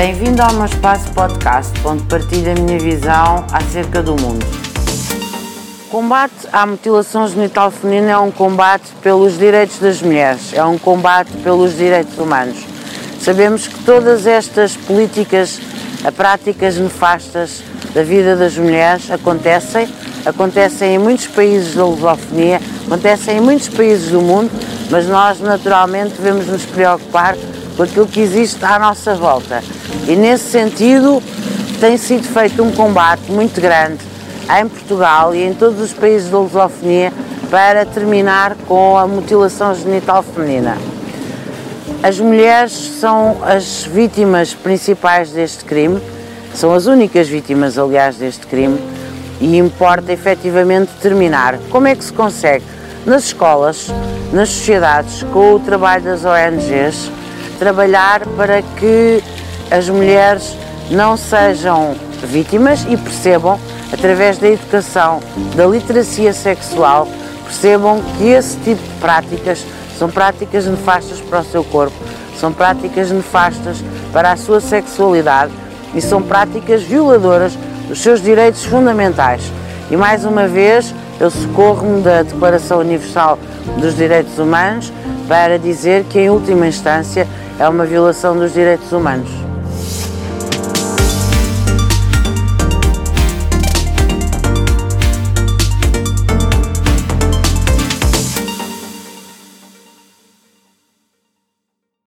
Bem-vindo ao meu espaço podcast, onde partilho a minha visão acerca do mundo. O combate à mutilação genital feminina é um combate pelos direitos das mulheres, é um combate pelos direitos humanos. Sabemos que todas estas políticas, práticas nefastas da vida das mulheres acontecem, acontecem em muitos países da lusofonia, acontecem em muitos países do mundo, mas nós naturalmente devemos nos preocupar com aquilo que existe à nossa volta. E nesse sentido tem sido feito um combate muito grande em Portugal e em todos os países da lusofonia para terminar com a mutilação genital feminina. As mulheres são as vítimas principais deste crime, são as únicas vítimas, aliás, deste crime, e importa efetivamente terminar. Como é que se consegue? Nas escolas, nas sociedades, com o trabalho das ONGs, trabalhar para que as mulheres não sejam vítimas e percebam, através da educação, da literacia sexual, percebam que esse tipo de práticas são práticas nefastas para o seu corpo, são práticas nefastas para a sua sexualidade e são práticas violadoras dos seus direitos fundamentais. E mais uma vez, eu socorro-me da Declaração Universal dos Direitos Humanos para dizer que, em última instância, é uma violação dos direitos humanos.